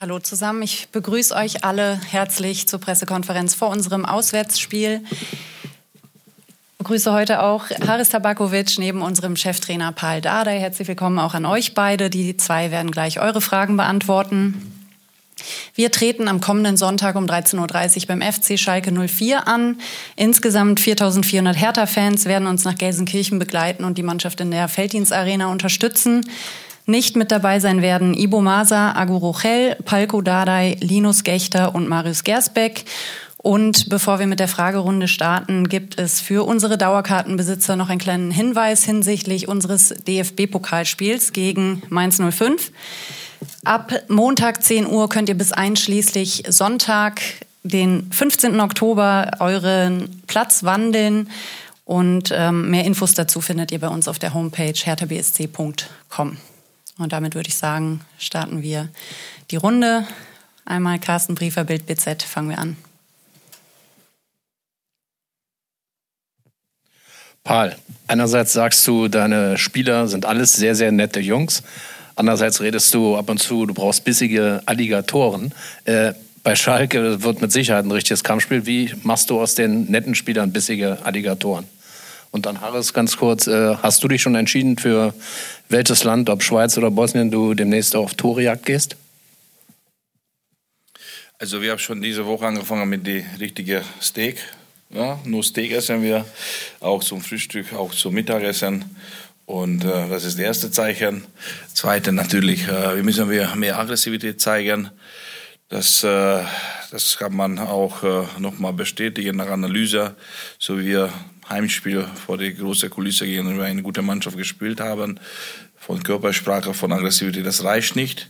Hallo zusammen, ich begrüße euch alle herzlich zur Pressekonferenz vor unserem Auswärtsspiel. Ich begrüße heute auch Haris Tabakovic neben unserem Cheftrainer Paul Dardai. Herzlich willkommen auch an euch beide. Die zwei werden gleich eure Fragen beantworten. Wir treten am kommenden Sonntag um 13.30 Uhr beim FC Schalke 04 an. Insgesamt 4.400 Hertha-Fans werden uns nach Gelsenkirchen begleiten und die Mannschaft in der Felddienstarena unterstützen. Nicht mit dabei sein werden Ibo Masa, Agu Rochel, Palko Dardai, Linus Gechter und Marius Gersbeck. Und bevor wir mit der Fragerunde starten, gibt es für unsere Dauerkartenbesitzer noch einen kleinen Hinweis hinsichtlich unseres DFB-Pokalspiels gegen Mainz 05. Ab Montag 10 Uhr könnt ihr bis einschließlich Sonntag, den 15. Oktober, euren Platz wandeln. Und ähm, mehr Infos dazu findet ihr bei uns auf der Homepage herthabsc.com. Und damit würde ich sagen, starten wir die Runde. Einmal Carsten Briefer, Bild BZ, fangen wir an. Paul, einerseits sagst du, deine Spieler sind alles sehr, sehr nette Jungs. Andererseits redest du ab und zu, du brauchst bissige Alligatoren. Äh, bei Schalke wird mit Sicherheit ein richtiges Kampfspiel. Wie machst du aus den netten Spielern bissige Alligatoren? Und dann Harris, ganz kurz, äh, hast du dich schon entschieden für welches Land, ob Schweiz oder Bosnien, du demnächst auf Torejagd gehst? Also wir haben schon diese Woche angefangen mit dem richtigen Steak. Ja, nur Steak essen wir, auch zum Frühstück, auch zum Mittagessen. Und äh, das ist das erste Zeichen. Zweite natürlich, äh, wir müssen wir mehr Aggressivität zeigen. Das, äh, das kann man auch äh, nochmal bestätigen nach Analyse, so wie wir Heimspiel vor der großen Kulisse wir eine gute Mannschaft gespielt haben. Von Körpersprache, von Aggressivität, das reicht nicht.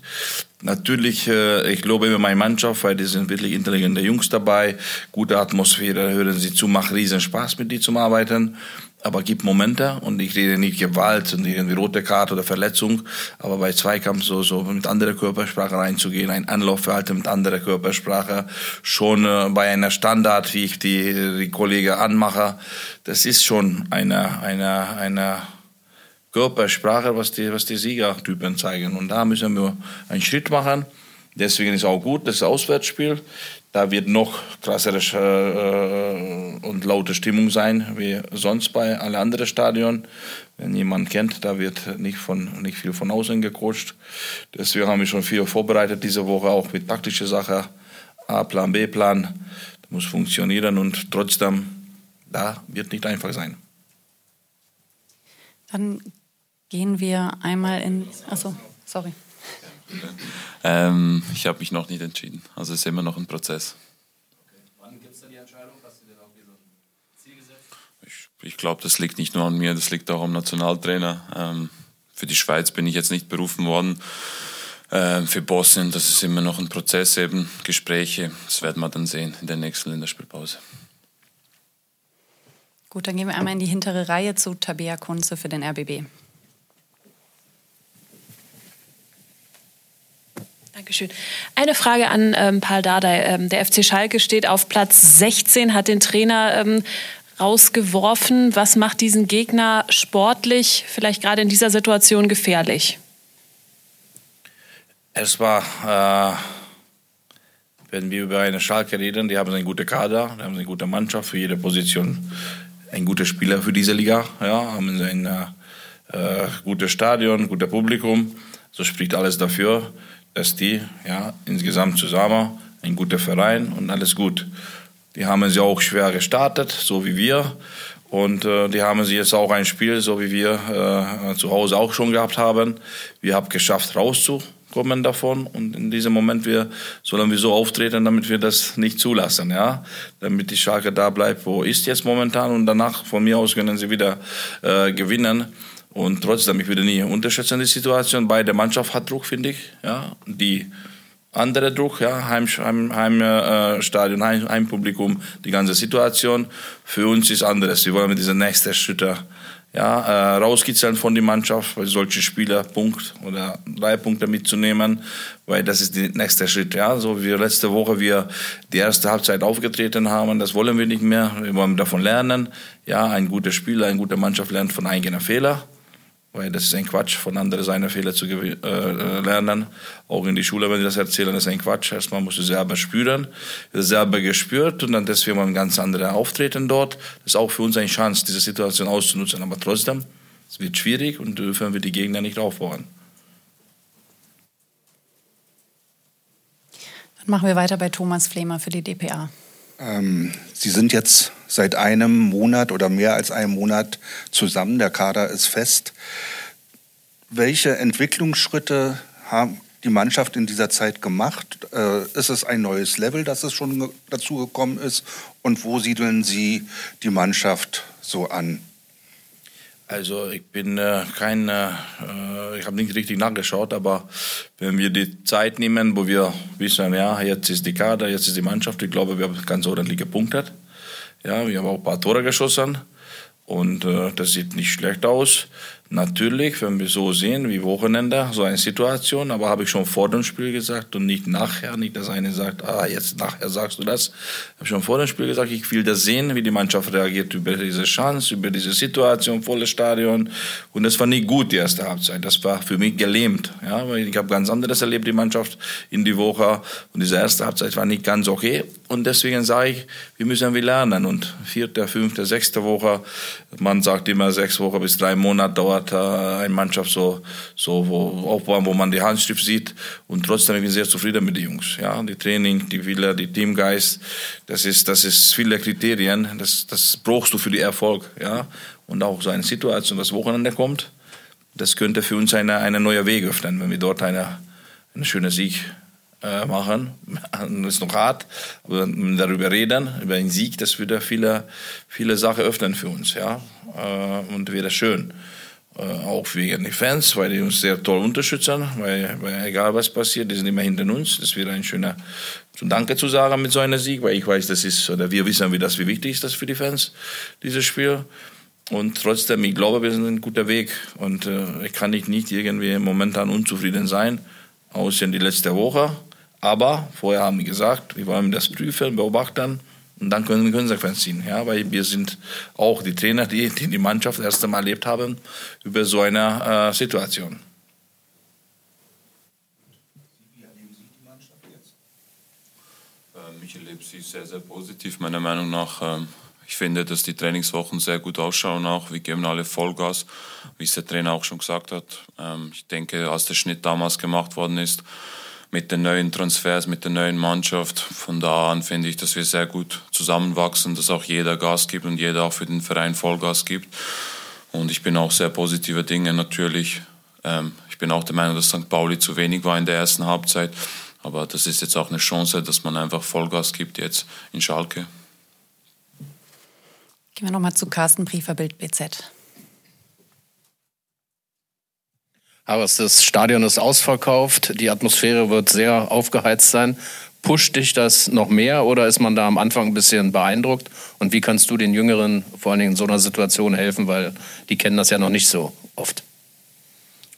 Natürlich, äh, ich lobe immer meine Mannschaft, weil die sind wirklich intelligente Jungs dabei, gute Atmosphäre, hören sie zu, macht riesen Spaß mit die zum Arbeiten aber gibt Momente und ich rede nicht Gewalt und irgendwie rote Karte oder Verletzung, aber bei Zweikampf so, so mit anderer Körpersprache reinzugehen, ein Anlaufverhalten mit anderer Körpersprache, schon äh, bei einer Standard, wie ich die, die Kollegen anmache, das ist schon eine, eine, eine Körpersprache, was die, was die Siegertypen zeigen. Und da müssen wir einen Schritt machen. Deswegen ist auch gut, das Auswärtsspiel. Da wird noch krassere äh, und laute Stimmung sein wie sonst bei allen anderen Stadien. Wenn jemand kennt, da wird nicht, von, nicht viel von außen gecoacht. Deswegen haben wir schon viel vorbereitet diese Woche, auch mit taktischen Sachen. A-Plan, B-Plan. Das muss funktionieren und trotzdem, da wird nicht einfach sein. Dann gehen wir einmal in. Achso, sorry. Ähm, ich habe mich noch nicht entschieden. Also es ist immer noch ein Prozess. Okay. Wann gibt es denn die Entscheidung? Hast du dir auch wieder ein Ziel gesetzt? Ich, ich glaube, das liegt nicht nur an mir, das liegt auch am Nationaltrainer. Ähm, für die Schweiz bin ich jetzt nicht berufen worden. Ähm, für Bosnien, das ist immer noch ein Prozess, eben Gespräche. Das werden wir dann sehen in der nächsten Länderspielpause. Gut, dann gehen wir einmal in die hintere Reihe zu Tabea Kunze für den RBB. Dankeschön. Eine Frage an ähm, Paul Dardai. Ähm, der FC Schalke steht auf Platz 16, hat den Trainer ähm, rausgeworfen. Was macht diesen Gegner sportlich, vielleicht gerade in dieser Situation, gefährlich? Es war, äh, wenn wir über eine Schalke reden, die haben einen guten Kader, die haben eine gute Mannschaft für jede Position, ein guter Spieler für diese Liga, ja, haben ein äh, gutes Stadion, gutes Publikum. So spricht alles dafür dass die ja, insgesamt zusammen ein guter Verein und alles gut. Die haben sie auch schwer gestartet, so wie wir. Und äh, die haben sie jetzt auch ein Spiel, so wie wir äh, zu Hause auch schon gehabt haben. Wir haben geschafft, rauszukommen davon. Und in diesem Moment wir, sollen wir so auftreten, damit wir das nicht zulassen. Ja? Damit die Schalke da bleibt, wo ist jetzt momentan. Und danach, von mir aus, können sie wieder äh, gewinnen. Und trotzdem, ich würde nie unterschätzen die Situation. Beide Mannschaft hat Druck, finde ich. Ja, die andere Druck, ja, Heimstadion, Heim, Heim, äh, Heim, Heimpublikum, die ganze Situation. Für uns ist anderes. Wir wollen mit diesen nächsten Schritten ja, äh, rauskitzeln von der Mannschaft, weil solche Spieler Punkt oder drei Punkte mitzunehmen, weil das ist der nächste Schritt. Ja, so wie letzte Woche wir die erste Halbzeit aufgetreten haben, das wollen wir nicht mehr. Wir wollen davon lernen. Ja, ein guter Spieler, eine gute Mannschaft lernt von eigenen Fehlern weil das ist ein Quatsch, von anderen seine Fehler zu äh, lernen. Auch in die Schule, wenn sie das erzählen, das ist ein Quatsch. Erstmal musst du selber spüren, selber gespürt und dann deswegen mal ein ganz anderes Auftreten dort. Das ist auch für uns eine Chance, diese Situation auszunutzen. Aber trotzdem, es wird schwierig und dürfen wir die Gegner nicht aufbauen. Dann machen wir weiter bei Thomas Flemer für die DPA. Ähm, Sie sind jetzt seit einem Monat oder mehr als einem Monat zusammen. Der Kader ist fest. Welche Entwicklungsschritte haben die Mannschaft in dieser Zeit gemacht? Äh, ist es ein neues Level, das es schon dazu gekommen ist? Und wo siedeln Sie die Mannschaft so an? Also ich bin äh, kein, äh, ich habe nicht richtig nachgeschaut, aber wenn wir die Zeit nehmen, wo wir wissen, ja, jetzt ist die Kader, jetzt ist die Mannschaft, ich glaube, wir haben ganz ordentlich gepunktet. Ja, wir haben auch ein paar Tore geschossen und äh, das sieht nicht schlecht aus. Natürlich, wenn wir so sehen wie Wochenende, so eine Situation, aber habe ich schon vor dem Spiel gesagt und nicht nachher, nicht, dass einer sagt, ah, jetzt nachher sagst du das. Ich habe schon vor dem Spiel gesagt, ich will das sehen, wie die Mannschaft reagiert über diese Chance, über diese Situation, volles Stadion. Und das war nicht gut, die erste Halbzeit. Das war für mich gelähmt, ja, weil ich habe ganz anderes erlebt, die Mannschaft in die Woche. Und diese erste Halbzeit war nicht ganz okay. Und deswegen sage ich, wir müssen wir lernen. Und vierte, fünfte, sechste Woche, man sagt immer sechs Wochen bis drei Monate dauert hat, äh, eine Mannschaft so, so wo, aufbauen, wo man die Handschrift sieht. Und trotzdem bin ich sehr zufrieden mit den Jungs. Ja, die Training, die Wille, die Teamgeist, das ist, das ist viele Kriterien. Das, das brauchst du für den Erfolg. Ja, und auch so eine Situation, was Wochenende kommt, das könnte für uns eine, eine neue Weg öffnen, wenn wir dort eine, eine schöne Sieg äh, machen. Das ist noch hart, aber darüber reden, über einen Sieg, das würde viele, viele Sachen öffnen für uns, ja, äh, und wäre schön. Äh, auch wegen den Fans, weil die uns sehr toll unterstützen, weil, weil, egal was passiert, die sind immer hinter uns. Das wäre ein schöner Danke zu sagen mit so einem Sieg, weil ich weiß, das ist, oder wir wissen, wie das, wie wichtig ist das für die Fans, dieses Spiel. Und trotzdem, ich glaube, wir sind ein guter Weg und äh, ich kann nicht, nicht irgendwie momentan unzufrieden sein, außer in die letzte Woche. Aber vorher haben wir gesagt, wir wollen das prüfen, beobachten und dann können wir Konsequenzen ziehen. Ja, weil wir sind auch die Trainer, die die, die Mannschaft das erste Mal erlebt haben über so eine äh, Situation. Ähm, ich erlebe sie sehr, sehr positiv, meiner Meinung nach. Ähm, ich finde, dass die Trainingswochen sehr gut ausschauen auch. Wir geben alle Vollgas, wie es der Trainer auch schon gesagt hat. Ähm, ich denke, als der Schnitt damals gemacht worden ist, mit den neuen Transfers, mit der neuen Mannschaft. Von da an finde ich, dass wir sehr gut zusammenwachsen, dass auch jeder Gas gibt und jeder auch für den Verein Vollgas gibt. Und ich bin auch sehr positiver Dinge natürlich. Ähm, ich bin auch der Meinung, dass St. Pauli zu wenig war in der ersten Halbzeit. Aber das ist jetzt auch eine Chance, dass man einfach Vollgas gibt jetzt in Schalke. Gehen wir nochmal zu Carsten Briefer, Bild BZ. Aber das Stadion ist ausverkauft, die Atmosphäre wird sehr aufgeheizt sein. Pusht dich das noch mehr oder ist man da am Anfang ein bisschen beeindruckt? Und wie kannst du den Jüngeren vor allen Dingen in so einer Situation helfen, weil die kennen das ja noch nicht so oft?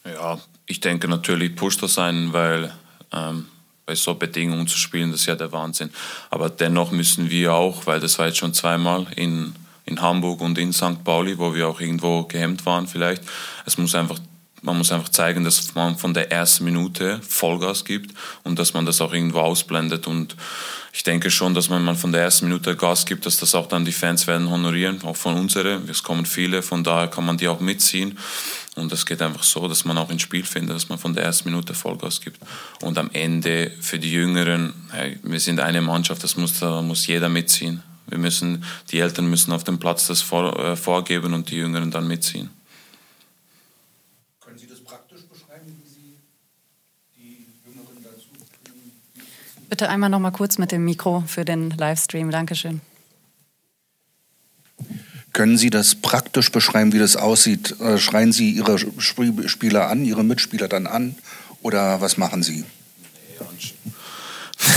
Ja, ich denke natürlich pusht das einen, weil ähm, bei so Bedingungen zu spielen, das ist ja der Wahnsinn. Aber dennoch müssen wir auch, weil das war jetzt schon zweimal in, in Hamburg und in St. Pauli, wo wir auch irgendwo gehemmt waren vielleicht. Es muss einfach man muss einfach zeigen, dass man von der ersten Minute Vollgas gibt und dass man das auch irgendwo ausblendet. Und ich denke schon, dass wenn man von der ersten Minute Gas gibt, dass das auch dann die Fans werden honorieren, auch von unseren. Es kommen viele, von daher kann man die auch mitziehen. Und es geht einfach so, dass man auch ins Spiel findet, dass man von der ersten Minute Vollgas gibt. Und am Ende für die Jüngeren, hey, wir sind eine Mannschaft, das muss, da muss jeder mitziehen. Wir müssen, die Eltern müssen auf dem Platz das vor, äh, vorgeben und die Jüngeren dann mitziehen. Bitte einmal noch mal kurz mit dem Mikro für den Livestream. Dankeschön. Können Sie das praktisch beschreiben, wie das aussieht? Äh, schreien Sie Ihre Spieler an, Ihre Mitspieler dann an oder was machen Sie?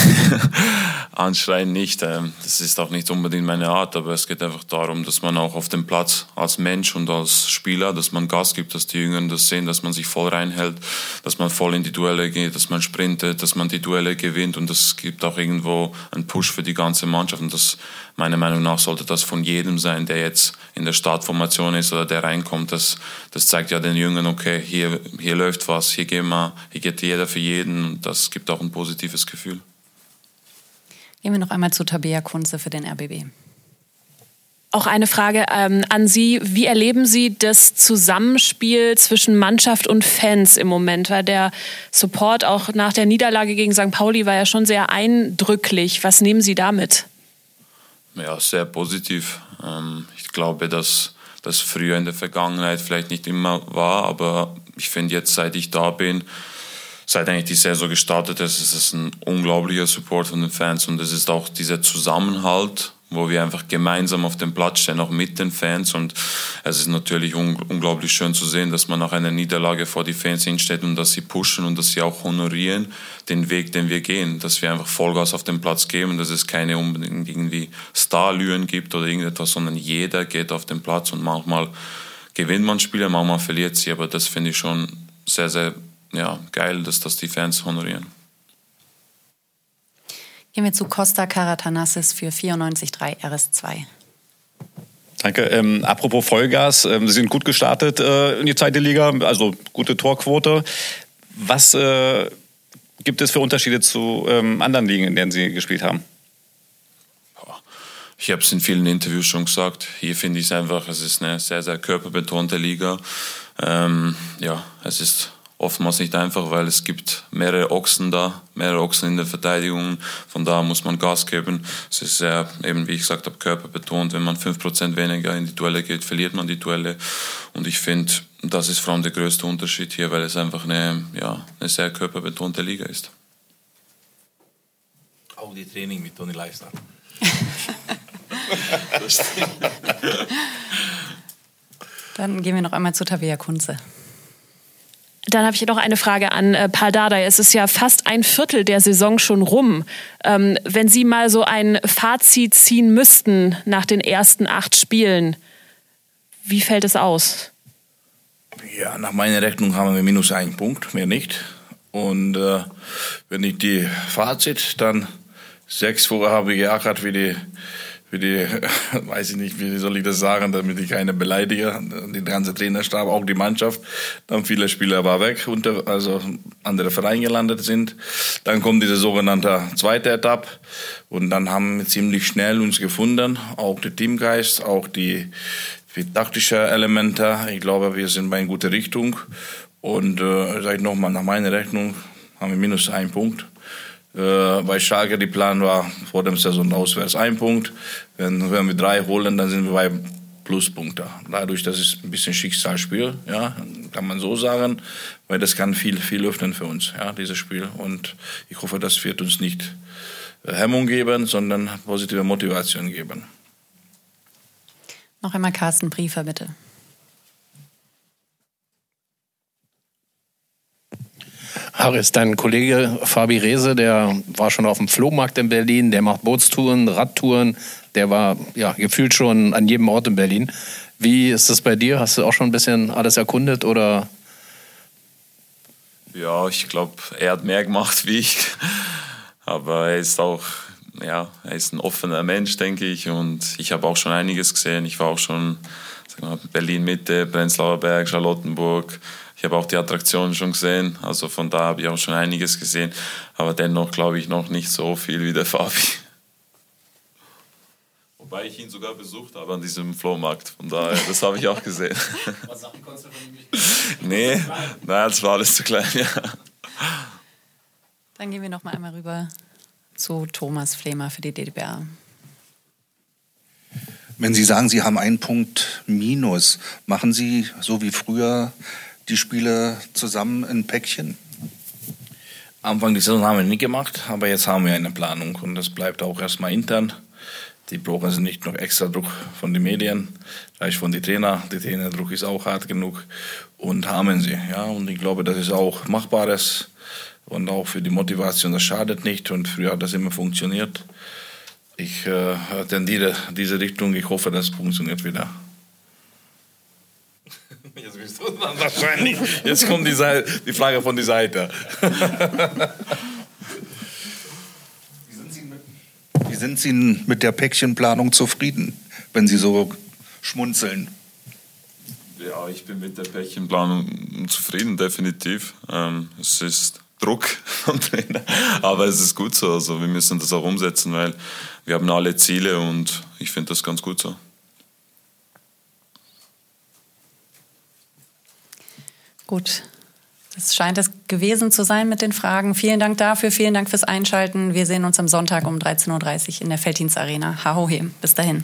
anschreien nicht. Ähm, das ist auch nicht unbedingt meine Art, aber es geht einfach darum, dass man auch auf dem Platz als Mensch und als Spieler, dass man Gas gibt, dass die Jüngeren das sehen, dass man sich voll reinhält, dass man voll in die Duelle geht, dass man sprintet, dass man die Duelle gewinnt und das gibt auch irgendwo einen Push für die ganze Mannschaft und das meiner Meinung nach sollte das von jedem sein, der jetzt in der Startformation ist oder der reinkommt. Das, das zeigt ja den Jüngern, okay, hier, hier läuft was, hier, gehen wir, hier geht jeder für jeden und das gibt auch ein positives Gefühl. Gehen wir noch einmal zu Tabea Kunze für den RBB. Auch eine Frage ähm, an Sie. Wie erleben Sie das Zusammenspiel zwischen Mannschaft und Fans im Moment? Weil der Support auch nach der Niederlage gegen St. Pauli war ja schon sehr eindrücklich. Was nehmen Sie damit? Ja, sehr positiv. Ähm, ich glaube, dass das früher in der Vergangenheit vielleicht nicht immer war, aber ich finde jetzt, seit ich da bin, seit eigentlich die Saison gestartet ist, ist es ein unglaublicher Support von den Fans und es ist auch dieser Zusammenhalt, wo wir einfach gemeinsam auf dem Platz stehen, auch mit den Fans. Und es ist natürlich un unglaublich schön zu sehen, dass man nach einer Niederlage vor die Fans hinsteht und dass sie pushen und dass sie auch honorieren den Weg, den wir gehen. Dass wir einfach Vollgas auf den Platz geben, dass es keine unbedingt irgendwie Starlüren gibt oder irgendetwas, sondern jeder geht auf den Platz und manchmal gewinnt man Spiele, manchmal verliert sie. Aber das finde ich schon sehr, sehr ja, geil, dass das die Fans honorieren. Gehen wir zu Costa Karatanassis für 94,3 RS2. Danke. Ähm, apropos Vollgas, ähm, Sie sind gut gestartet äh, in die zweite Liga, also gute Torquote. Was äh, gibt es für Unterschiede zu ähm, anderen Ligen, in denen Sie gespielt haben? Ich habe es in vielen Interviews schon gesagt. Hier finde ich es einfach, es ist eine sehr, sehr körperbetonte Liga. Ähm, ja, es ist oftmals nicht einfach, weil es gibt mehrere Ochsen da, mehrere Ochsen in der Verteidigung. Von da muss man Gas geben. Es ist sehr, eben wie ich gesagt habe, körperbetont. Wenn man 5% weniger in die Duelle geht, verliert man die Duelle. Und ich finde, das ist vor allem der größte Unterschied hier, weil es einfach eine, ja, eine sehr körperbetonte Liga ist. Auch die Training mit Toni Leister. Dann gehen wir noch einmal zu Tavia Kunze. Dann habe ich noch eine Frage an äh, Paul Dardai. Es ist ja fast ein Viertel der Saison schon rum. Ähm, wenn Sie mal so ein Fazit ziehen müssten nach den ersten acht Spielen, wie fällt es aus? Ja, nach meiner Rechnung haben wir minus einen Punkt, mehr nicht. Und äh, wenn ich die Fazit, dann sechs vorher habe ich geackert wie die für die, weiß ich nicht, wie soll ich das sagen, damit ich keine beleidige, die ganze Trainerstab, auch die Mannschaft. Dann viele Spieler war weg, unter, also andere Vereine gelandet sind. Dann kommt diese sogenannte zweite Etappe und dann haben wir ziemlich schnell uns gefunden, auch der Teamgeist, auch die, die taktische Elemente. Ich glaube, wir sind bei einer guten Richtung. Und äh, sage ich nochmal, nach meiner Rechnung haben wir minus einen Punkt. Äh, bei Schalke die Plan war vor dem Saison auswärts ein Punkt. Wenn, wenn wir drei holen, dann sind wir bei Pluspunkte. Dadurch, das ist ein bisschen Schicksalsspiel, ja, kann man so sagen, weil das kann viel, viel öffnen für uns, ja, dieses Spiel. Und ich hoffe, das wird uns nicht äh, Hemmung geben, sondern positive Motivation geben. Noch einmal Carsten Briefer, bitte. Haris, dein Kollege Fabi Rehse, der war schon auf dem Flohmarkt in Berlin, der macht Bootstouren, Radtouren, der war ja gefühlt schon an jedem Ort in Berlin. Wie ist das bei dir? Hast du auch schon ein bisschen alles erkundet oder? Ja, ich glaube, er hat mehr gemacht wie ich. Aber er ist auch, ja, er ist ein offener Mensch, denke ich. Und ich habe auch schon einiges gesehen. Ich war auch schon Berlin Mitte, Prenzlauer Berg, Charlottenburg, ich habe auch die Attraktionen schon gesehen, also von da habe ich auch schon einiges gesehen, aber dennoch glaube ich noch nicht so viel wie der Fabi. Wobei ich ihn sogar besucht habe an diesem Flohmarkt, von daher, das habe ich auch gesehen. Was Sachen konntest du von ihm nicht Nee, nein, das war alles zu klein, ja. Dann gehen wir noch mal einmal rüber zu Thomas Flemer für die DDBA. Wenn Sie sagen, Sie haben einen Punkt Minus, machen Sie so wie früher die Spiele zusammen in Päckchen? Anfang der Saison haben wir nicht gemacht, aber jetzt haben wir eine Planung und das bleibt auch erstmal intern. Die brauchen also nicht noch extra Druck von den Medien, gleich von den Trainer. Der Trainerdruck ist auch hart genug und haben sie. Ja, und ich glaube, das ist auch machbares. und auch für die Motivation, das schadet nicht und früher hat das immer funktioniert. Ich äh, tendiere diese Richtung, ich hoffe, das funktioniert wieder. Jetzt bist du dann wahrscheinlich. Jetzt kommt die, Seite, die Frage von der Seite. Wie sind Sie mit der Päckchenplanung zufrieden, wenn Sie so schmunzeln? Ja, ich bin mit der Päckchenplanung zufrieden, definitiv. Ähm, es ist Druck vom Trainer, aber es ist gut so. Also wir müssen das auch umsetzen, weil wir haben alle Ziele und ich finde das ganz gut so. Gut. Das scheint es gewesen zu sein mit den Fragen. Vielen Dank dafür, vielen Dank fürs Einschalten. Wir sehen uns am Sonntag um 13.30 Uhr in der Felddienst Arena. Hahohe. Bis dahin.